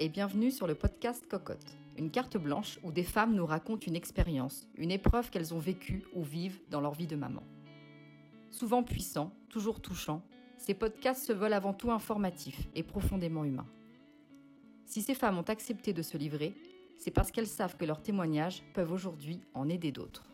et bienvenue sur le podcast Cocotte, une carte blanche où des femmes nous racontent une expérience, une épreuve qu'elles ont vécue ou vivent dans leur vie de maman. Souvent puissants, toujours touchants, ces podcasts se veulent avant tout informatifs et profondément humains. Si ces femmes ont accepté de se livrer, c'est parce qu'elles savent que leurs témoignages peuvent aujourd'hui en aider d'autres.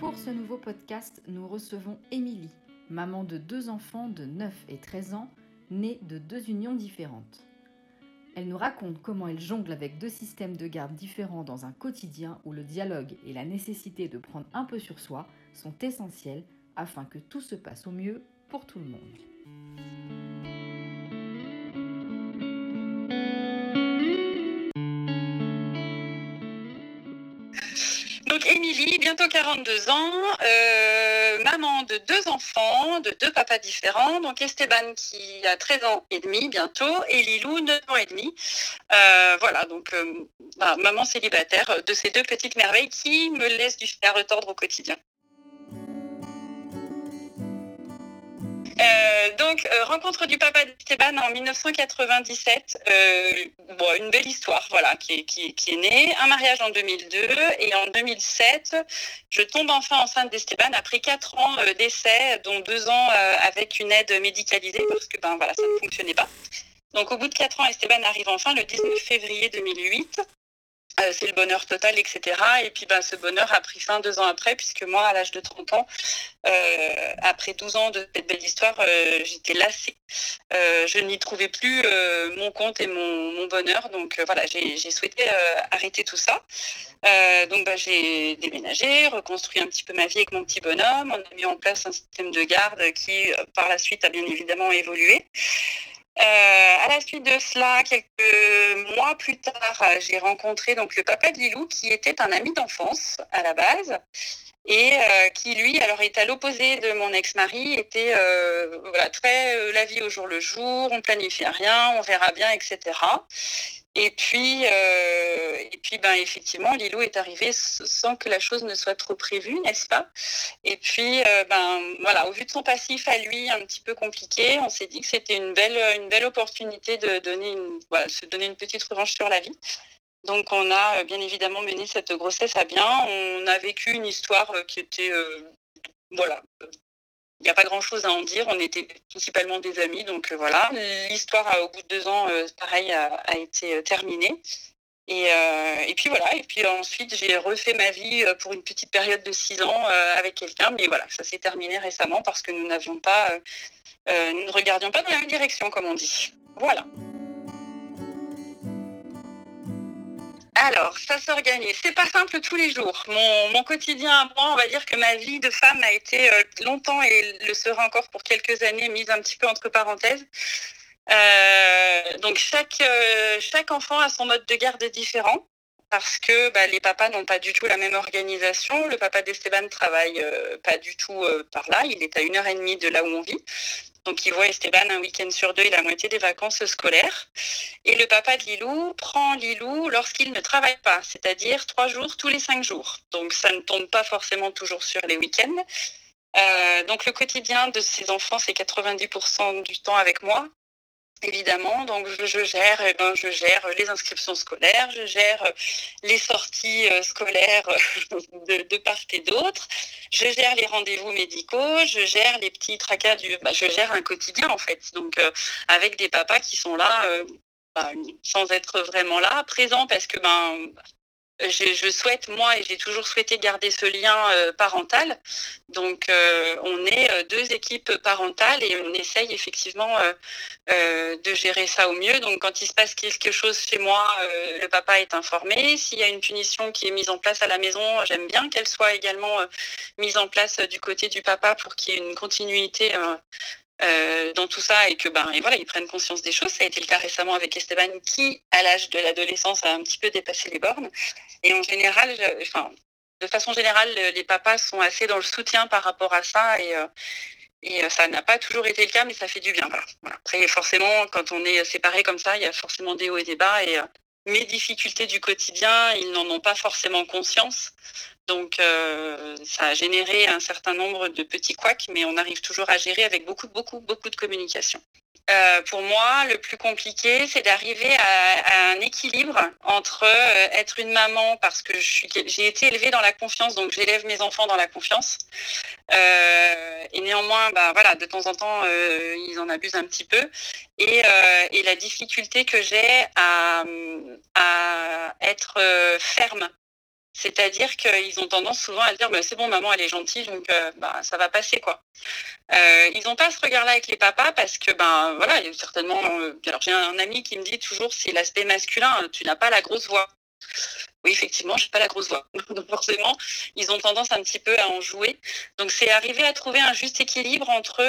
Pour ce nouveau podcast, nous recevons Émilie, maman de deux enfants de 9 et 13 ans, nés de deux unions différentes. Elle nous raconte comment elle jongle avec deux systèmes de garde différents dans un quotidien où le dialogue et la nécessité de prendre un peu sur soi sont essentiels afin que tout se passe au mieux pour tout le monde. Bientôt 42 ans, euh, maman de deux enfants, de deux papas différents. Donc Esteban qui a 13 ans et demi bientôt et Lilou 9 ans et demi. Euh, voilà, donc euh, maman célibataire de ces deux petites merveilles qui me laissent du à retordre au quotidien. Euh, donc, euh, rencontre du papa d'Esteban en 1997. Euh, une belle histoire, voilà, qui est, qui, née. Un mariage en 2002 et en 2007, je tombe enfin enceinte d'Esteban après quatre ans d'essai, dont deux ans avec une aide médicalisée parce que ben voilà, ça ne fonctionnait pas. Donc, au bout de quatre ans, Esteban arrive enfin le 19 février 2008. Euh, c'est le bonheur total, etc. Et puis ben, ce bonheur a pris fin deux ans après, puisque moi, à l'âge de 30 ans, euh, après 12 ans de cette belle histoire, euh, j'étais lassée. Je n'y trouvais plus mon compte et mon, bonheur. Donc voilà, j'ai souhaité arrêter tout ça. Donc ben, j'ai déménagé, reconstruit un petit peu ma vie avec mon petit bonhomme. On a mis en place un système de garde qui, par la suite, a bien évidemment évolué. Euh, à la suite de cela, quelques mois plus tard, euh, j'ai rencontré donc le papa de Lilou, qui était un ami d'enfance à la base, et euh, qui lui, alors est à l'opposé de mon ex-mari, était voilà très la vie au jour le jour, on planifie rien, on verra bien, etc. Et puis, euh, et puis, ben effectivement, Lilou est arrivé sans que la chose ne soit trop prévue, n'est-ce pas? Et puis, euh, ben voilà, au vu de son passif à lui, un petit peu compliqué, on s'est dit que c'était une belle, une belle opportunité de donner une, se donner une petite revanche sur la vie. Donc, on a euh, bien évidemment mené cette grossesse à bien. On a vécu une histoire qui était, voilà, il n'y a pas grand-chose à en dire. On était principalement des amis, donc euh, voilà. L'histoire, euh, au bout de deux ans, euh, pareil, a, été terminée. Et, et puis voilà. Et puis ensuite, j'ai refait ma vie pour une petite période de six ans avec quelqu'un. Mais voilà, ça s'est terminé récemment parce que nous n'avions pas, nous ne regardions pas dans la même direction, comme on dit. Voilà. Alors, ça s'organise. C'est pas simple tous les jours. Mon, mon, quotidien à moi, on va dire que ma vie de femme a été euh, longtemps et le sera encore pour quelques années mise un petit peu entre parenthèses. Euh, donc chaque euh, chaque enfant a son mode de garde différent parce que bah, les papas n'ont pas du tout la même organisation. Le papa d'Esteban travaille pas du tout par là. Il est à une heure et demie de là où on vit. Donc il voit Esteban un week-end sur deux et la moitié des vacances scolaires. Et le papa de Lilou prend Lilou lorsqu'il ne travaille pas, c'est-à-dire trois jours tous les cinq jours. Donc ça ne tombe pas forcément toujours sur les week-ends. Euh, donc le quotidien de ces enfants, c'est 90% du temps avec moi évidemment. Donc je, gère, eh ben, je gère les inscriptions scolaires, je gère les sorties euh, scolaires de, de part et d'autre, je gère les rendez-vous médicaux, je gère les petits tracas du, bah, je gère un quotidien en fait. Donc euh, avec des papas qui sont là. Euh, bah, sans être vraiment là, présents parce que ben je, souhaite, moi, et j'ai toujours souhaité garder ce lien euh, parental. Donc, euh, on est euh, deux équipes parentales et on essaye effectivement de gérer ça au mieux. Donc, quand il se passe quelque chose chez moi, le papa est informé. S'il y a une punition qui est mise en place à la maison, j'aime bien qu'elle soit également mise en place du côté du papa pour qu'il y ait une continuité euh, dans tout ça et que ben et voilà ils prennent conscience des choses. Ça a été le cas récemment avec Esteban qui, à l'âge de l'adolescence, a un petit peu dépassé les bornes. Et en général, je, enfin, de façon générale, les papas sont assez dans le soutien par rapport à ça et euh, et ça n'a pas toujours été le cas, mais ça fait du bien. Après, forcément, quand on est séparés comme ça, il y a forcément des hauts et des bas. Et euh, mes difficultés du quotidien, ils n'en ont pas forcément conscience. Donc, euh, ça a généré un certain nombre de petits couacs, mais on arrive toujours à gérer avec beaucoup, beaucoup, beaucoup de communication. Euh, pour moi, le plus compliqué, c'est d'arriver à, un équilibre entre euh, être une maman parce que j'ai été élevée dans la confiance, donc j'élève mes enfants dans la confiance. Euh, et néanmoins, bah, voilà, de temps en temps, ils en abusent un petit peu. Et, la difficulté que j'ai à, à être ferme c'est-à-dire qu'ils ont tendance souvent à dire bah, c'est bon, maman, elle est gentille, donc euh, bah, ça va passer. quoi. Euh, ils n'ont pas ce regard-là avec les papas parce que, ben voilà, il y a certainement. Euh, alors j'ai un ami qui me dit toujours c'est l'aspect masculin, tu n'as pas la grosse voix. Oui, effectivement, je n'ai pas la grosse voix. Donc forcément, ils ont tendance un petit peu à en jouer. Donc c'est arriver à trouver un juste équilibre entre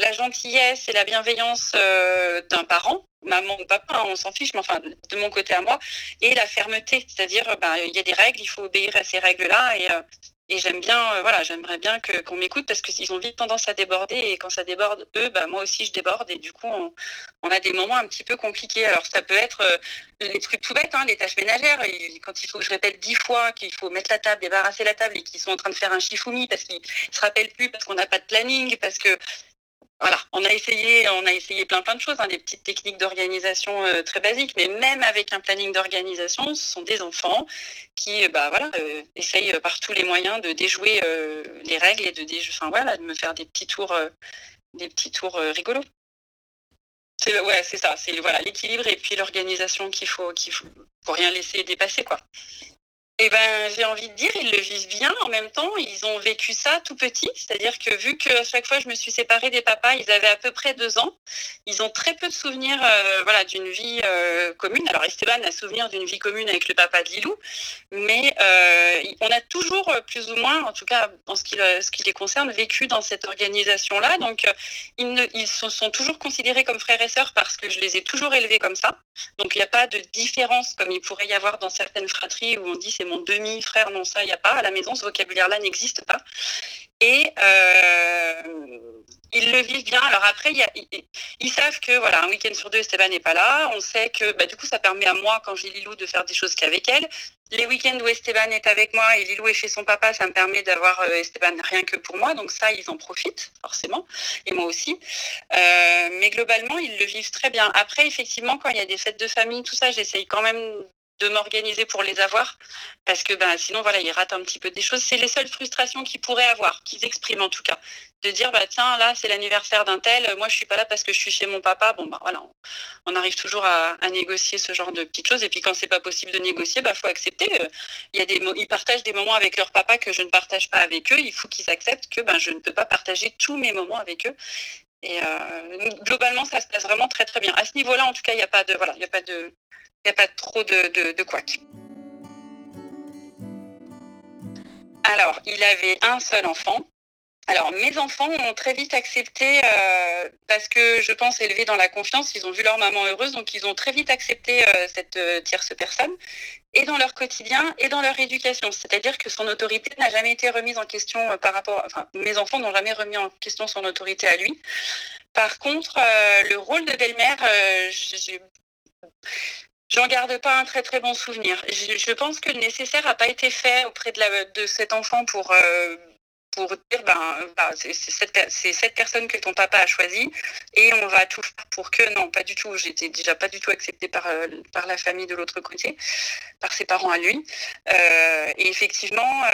la gentillesse et la bienveillance d'un parent maman ou papa, on s'en fiche, mais enfin, de mon côté à moi, et la fermeté, c'est-à-dire, ben, il y a des règles, il faut obéir à ces règles-là, et, euh, et j'aime bien, euh, voilà, j'aimerais bien que, qu'on m'écoute parce qu'ils ont vite tendance à déborder, et quand ça déborde, eux, ben, moi aussi, je déborde, et du coup, on, a des moments un petit peu compliqués. Alors, ça peut être euh, les trucs tout bêtes, hein, les tâches ménagères, quand il faut que je répète dix fois qu'il faut mettre la table, débarrasser la table, et qu'ils sont en train de faire un chifoumi parce qu'ils se rappellent plus, parce qu'on n'a pas de planning, parce que voilà, on a essayé, on a essayé plein plein de choses, hein, des petites techniques d'organisation euh, très basiques, mais même avec un planning d'organisation, ce sont des enfants qui, euh, bah euh, essayent par tous les moyens de déjouer les règles et de déjouer, enfin voilà, de me faire des petits tours, des petits tours rigolos. C'est ouais, c'est ça, c'est l'équilibre et puis l'organisation qu'il faut, qu'il faut, rien laisser dépasser quoi. Eh ben, j'ai envie de dire, ils le vivent bien. En même temps, ils ont vécu ça tout petit. C'est-à-dire que vu qu'à chaque fois je me suis séparée des papas, ils avaient à peu près deux ans. Ils ont très peu de souvenirs, euh, voilà, d'une vie euh, commune. Alors Esteban a souvenir d'une vie commune avec le papa de Lilou, mais euh, on a toujours plus ou moins, en tout cas en ce qui, les concerne, vécu dans cette organisation-là. Donc ils, sont, sont, toujours considérés comme frères et sœurs parce que je les ai toujours élevés comme ça. Donc il n'y a pas de différence comme il pourrait y avoir dans certaines fratries où on dit c'est mon demi-frère, non, ça, il n'y a pas. À la maison, ce vocabulaire-là n'existe pas. Et euh, ils le vivent bien. Alors après, ils, savent que voilà, un week-end sur deux, Esteban n'est pas là. On sait que bah, du coup, ça permet à moi, quand j'ai Lilou, de faire des choses qu'avec elle. Les week-ends où Esteban est avec moi et Lilou est chez son papa, ça me permet d'avoir euh, Esteban rien que pour moi. Donc ça, ils en profitent forcément, et moi aussi. Euh, mais globalement, ils le vivent très bien. Après, effectivement, quand il y a des fêtes de famille, tout ça, j'essaye quand même de m'organiser pour les avoir parce que ben sinon voilà ils ratent un petit peu des choses. C'est les seules frustrations qu'ils pourraient avoir qu'ils expriment en tout cas. De dire bah tiens là c'est l'anniversaire d'un tel moi je suis pas là parce que je suis chez mon papa. Bon bah voilà on, arrive toujours à, négocier ce genre de petites choses. Et puis quand c'est pas possible de négocier bah faut accepter euh, ils partagent des moments avec leur papa que je ne partage pas avec eux. Il faut qu'ils acceptent que ben je ne peux pas partager tous mes moments avec eux. Et euh, globalement ça se passe vraiment très très bien. À ce niveau là en tout cas il n'y a pas de voilà il y a pas de n'y a pas trop de, de, couac. Alors, il avait un seul enfant. Alors, mes enfants ont très vite accepté, euh, parce que je pense élevés dans la confiance, ils ont vu leur maman heureuse, donc ils ont très vite accepté euh, cette euh, tierce personne, et dans leur quotidien, et dans leur éducation. C'est-à-dire que son autorité n'a jamais été remise en question par rapport, enfin, mes enfants n'ont jamais remis en question son autorité à lui. Par contre, le rôle de belle-mère, J'en garde pas un très très bon souvenir. Je, pense que le nécessaire n'a pas été fait auprès de, cet enfant pour, euh, pour dire ben, ben c'est cette, personne que ton papa a choisie et on va tout faire pour que non pas du tout j'étais déjà pas du tout acceptée par, euh, par la famille de l'autre côté par ses parents à lui euh, et effectivement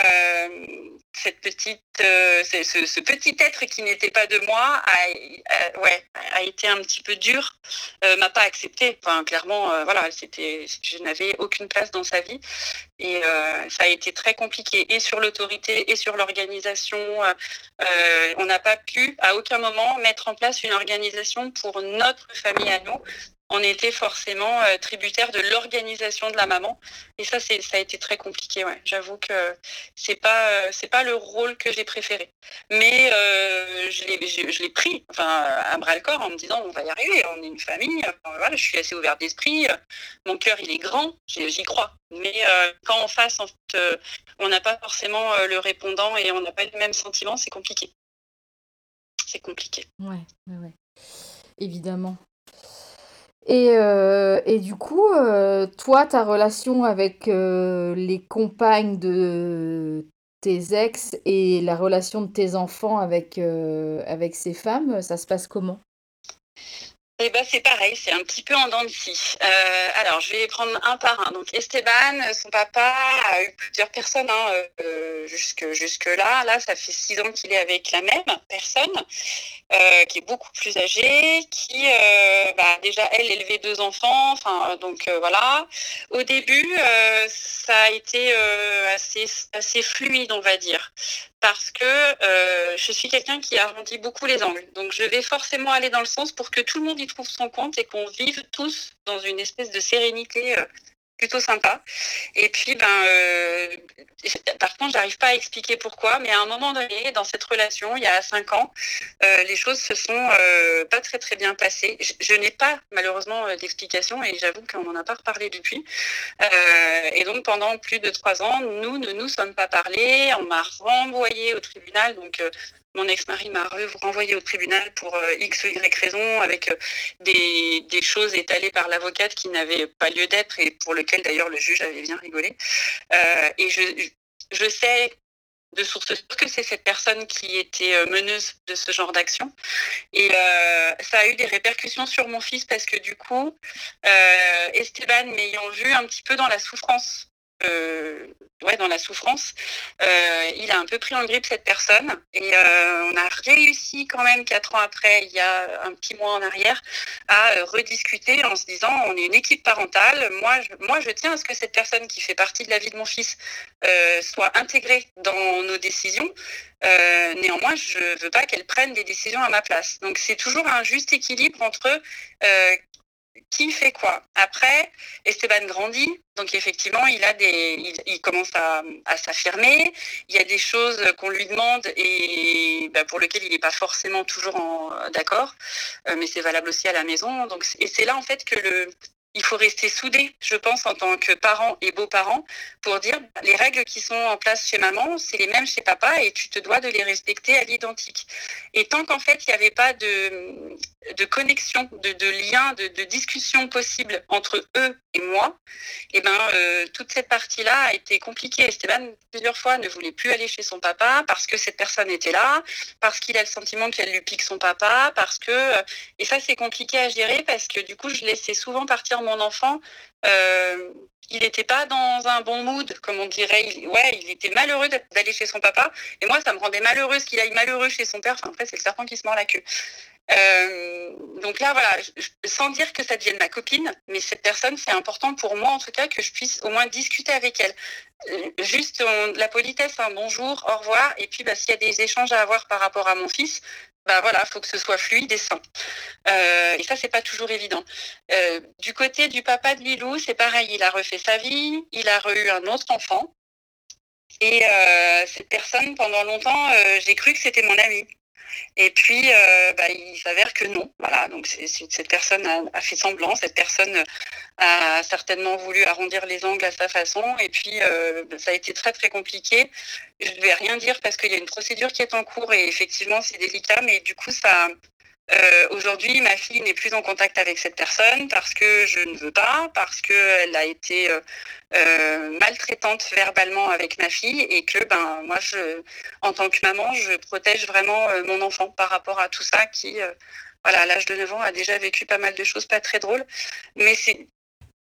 cette petite, euh, ce, petit être qui n'était pas de moi a, ouais, a été un petit peu dur, euh, m'a pas accepté. Enfin, clairement, euh, voilà, c'était, je n'avais aucune place dans sa vie et ça a été très compliqué et sur l'autorité et sur l'organisation. On n'a pas pu à aucun moment mettre en place une organisation pour notre famille à nous on était forcément euh, tributaire de l'organisation de la maman. Et ça, ça a été très compliqué. J'avoue que c'est pas, euh, pas le rôle que j'ai préféré. Mais euh, je, l'ai, pris à bras le corps en me disant on va y arriver, on est une famille. je suis assez ouverte d'esprit. Mon cœur, il est grand, j'y crois. Mais quand en face, on n'a pas forcément le répondant et on n'a pas le même sentiment, c'est compliqué. C'est compliqué. Ouais, ouais. Évidemment. Et, euh, et du coup, euh, toi, ta relation avec euh, les compagnes de tes ex et la relation de tes enfants avec, avec ces femmes, ça se passe comment? Eh ben, c'est pareil, c'est un petit peu en dents de scie. Euh, alors, je vais prendre un par un. Donc, Esteban, son papa a eu plusieurs personnes hein, euh, jusque, jusque là. Ça fait six ans qu'il est avec la même personne, euh, qui est beaucoup plus âgée, qui bah, déjà elle élevait deux enfants. Enfin, donc voilà. Au début, ça a été assez fluide, on va dire parce que euh, je suis quelqu'un qui arrondit beaucoup les angles. Donc je vais forcément aller dans le sens pour que tout le monde y trouve son compte et qu'on vive tous dans une espèce de sérénité euh, plutôt sympa. Et puis, ben, euh, par contre, j'arrive pas à expliquer pourquoi, mais à un moment donné, dans cette relation, il y a cinq ans, euh, les choses se sont euh, pas très très bien passées. Je, n'ai pas malheureusement d'explication et j'avoue qu'on n'en a pas reparlé depuis. et donc, pendant plus de trois ans, nous ne nous sommes pas parlé. On m'a renvoyé au tribunal, donc mon ex-mari m'a renvoyé au tribunal pour euh, X ou Y raison, avec euh, des, choses étalées par l'avocate qui n'avaient pas lieu d'être et pour lesquelles d'ailleurs le juge avait bien rigolé. Euh, et je, sais de source sûre que c'est cette personne qui était meneuse de ce genre d'action. Et ça a eu des répercussions sur mon fils parce que du coup, Esteban m'ayant vu un petit peu dans la souffrance ouais, dans la souffrance, euh, il a un peu pris en grippe cette personne. Et euh, on a réussi quand même quatre ans après, il y a un petit mois en arrière, à rediscuter en se disant on est une équipe parentale. Moi, je, moi, je tiens à ce que cette personne qui fait partie de la vie de mon fils soit intégrée dans nos décisions. néanmoins, je ne veux pas qu'elle prenne des décisions à ma place. Donc c'est toujours un juste équilibre entre qui fait quoi. Après, Esteban grandit, donc effectivement, il a des, il, commence à, s'affirmer. Il y a des choses qu'on lui demande et bah, pour lesquelles il n'est pas forcément toujours d'accord, euh, mais c'est valable aussi à la maison. Et c'est là en fait que le, il faut rester soudé, je pense, en tant que parent et beaux-parents, pour dire les règles qui sont en place chez maman, c'est les mêmes chez papa et tu te dois de les respecter à l'identique. Et tant qu'en fait, il n'y avait pas de, connexion, de, lien, de, de, discussion possible entre eux et moi, et eh ben, euh, toute cette partie-là a été compliquée. Esteban, plusieurs fois, ne voulait plus aller chez son papa parce que cette personne était là, parce qu'il a le sentiment qu'elle lui pique son papa, parce que... Euh, et ça, c'est compliqué à gérer parce que du coup, je laissais souvent partir mon enfant, euh, il n'était pas dans un bon mood, comme on dirait. Il, était malheureux d'aller chez son papa. Et moi, ça me rendait malheureuse qu'il aille malheureux chez son père. Enfin, après, c'est le serpent qui se mord la queue. Euh, donc là, voilà, sans dire que ça devienne ma copine, mais cette personne, c'est important pour moi, en tout cas, que je puisse au moins discuter avec elle. Euh, juste la politesse, un bonjour, au revoir, et puis bah, s'il y a des échanges à avoir par rapport à mon fils, bah voilà, faut que ce soit fluide et sain. Euh, et ça, c'est pas toujours évident. Euh, du côté du papa de Lilou, c'est pareil, il a refait sa vie, il a eu un autre enfant. Et euh, cette personne, pendant longtemps, j'ai cru que c'était mon ami. Et puis, euh, bah, il s'avère que non. Voilà, donc cette personne a, fait semblant, cette personne a certainement voulu arrondir les angles à sa façon. Et puis, euh, ça a été très très compliqué. Je ne vais rien dire parce qu'il y a une procédure qui est en cours et effectivement c'est délicat, mais du coup ça, euh, aujourd'hui, ma fille n'est plus en contact avec cette personne parce que je ne veux pas, parce qu'elle a été euh, euh, maltraitante verbalement avec ma fille et que ben moi, je, en tant que maman, je protège vraiment mon enfant par rapport à tout ça qui, voilà, à l'âge de 9 ans, a déjà vécu pas mal de choses pas très drôles. Mais c'est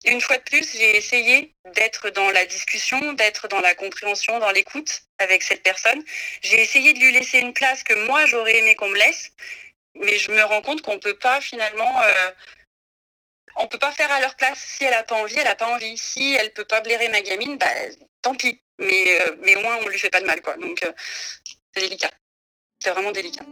une fois de plus, j'ai essayé d'être dans la discussion, d'être dans la compréhension, dans l'écoute avec cette personne. J'ai essayé de lui laisser une place que moi j'aurais aimé qu'on me laisse mais je me rends compte qu'on peut pas finalement euh, on peut pas faire à leur place. Si elle a pas envie elle a pas envie. Si elle peut pas blairer ma gamine bah tant pis. Mais euh, mais au moins on lui fait pas de mal quoi. Donc euh, c'est délicat. C'est vraiment délicat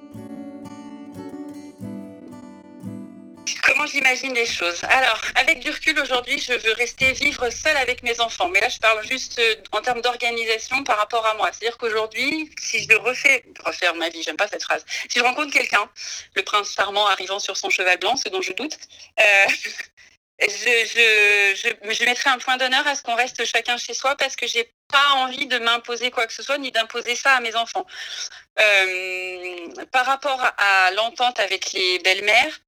J'imagine les choses Alors, avec du recul aujourd'hui, je veux rester vivre seule avec mes enfants. Mais là, je parle juste euh, en termes d'organisation par rapport à moi. C'est-à-dire qu'aujourd'hui, si je refais, refaire ma vie, j'aime pas cette phrase, si je rencontre quelqu'un, le prince charmant arrivant sur son cheval blanc, ce dont je doute, euh, je, je, je, mettrai un point d'honneur à ce qu'on reste chacun chez soi parce que j'ai pas envie de m'imposer quoi que ce soit ni d'imposer ça à mes enfants. Euh, par rapport à l'entente avec les belles-mères,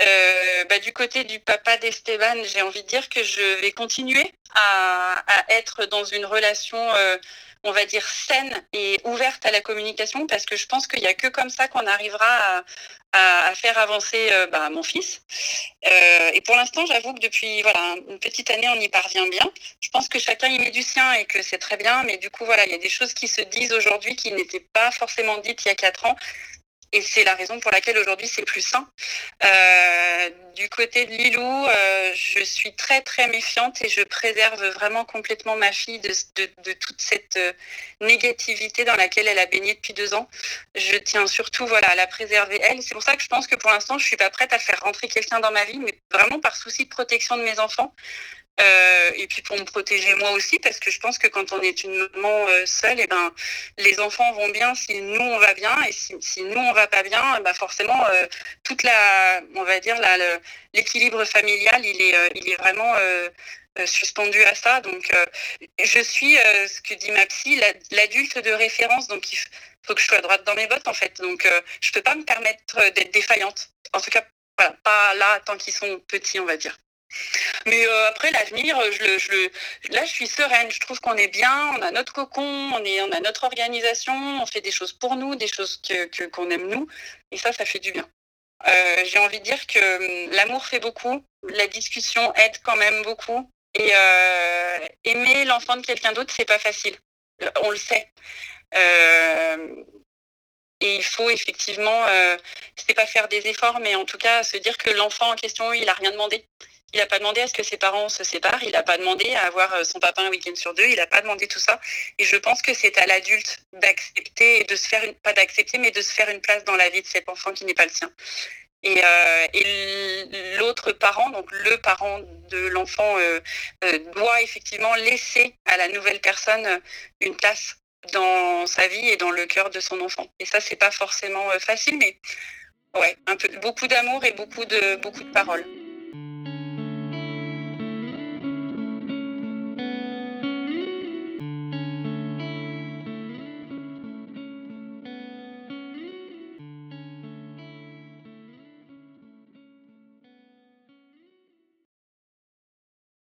euh, bah, du côté du papa d'Esteban, j'ai envie de dire que je vais continuer à, être dans une relation euh, on va dire, saine et ouverte à la communication, parce que je pense qu'il n'y a que comme ça qu'on arrivera à, faire avancer euh, bah, mon fils. Et pour l'instant, j'avoue que depuis une petite année, on y parvient bien. Je pense que chacun y met du sien et que c'est très bien, mais du coup, voilà, il y a des choses qui se disent aujourd'hui qui n'étaient pas forcément dites il y a quatre ans et c'est la raison pour laquelle aujourd'hui c'est plus sain. Euh, du côté de Lilou, euh, je suis très très méfiante et je préserve vraiment complètement ma fille de, toute cette euh, négativité dans laquelle elle a baigné depuis deux ans. Je tiens surtout voilà, à la préserver elle. C'est pour ça que je pense que pour l'instant je suis pas prête à faire rentrer quelqu'un dans ma vie, mais vraiment par souci de protection de mes enfants. Euh, et puis pour me protéger moi aussi, parce que je pense que quand on est une maman euh, seule, et eh ben les enfants vont bien si nous on va bien, et si, nous on va pas bien, bah forcément euh, toute la, on va dire l'équilibre familial, il est, il est vraiment suspendu à ça. Donc je suis ce que dit ma psy, l'adulte de référence, donc il faut que je sois droite dans mes bottes en fait. Donc je peux pas me permettre d'être défaillante. En tout cas, voilà, pas là tant qu'ils sont petits, on va dire. Mais euh, après l'avenir, je là je suis sereine. Je trouve qu'on est bien, on a notre cocon, on a notre organisation, on fait des choses pour nous, des choses que qu'on aime nous, et ça, ça fait du bien. Euh, j'ai envie de dire que hum, l'amour fait beaucoup, la discussion aide quand même beaucoup, et euh, aimer l'enfant de quelqu'un d'autre, c'est pas facile. On le sait. et il faut effectivement, c'est pas faire des efforts, mais en tout cas se dire que l'enfant en question, il a rien demandé. Il n'a pas demandé à ce que ses parents se séparent, il n'a pas demandé à avoir euh, son papa un week-end sur deux, il n'a pas demandé tout ça. Et je pense que c'est à l'adulte d'accepter de se faire une, pas d'accepter, mais de se faire une place dans la vie de cet enfant qui n'est pas le sien. Et, euh, l'autre parent, donc le parent de l'enfant, euh, doit effectivement laisser à la nouvelle personne une place dans sa vie et dans le cœur de son enfant. Et ça, c'est pas forcément facile, mais ouais, un peu, beaucoup d'amour et beaucoup de, beaucoup de paroles.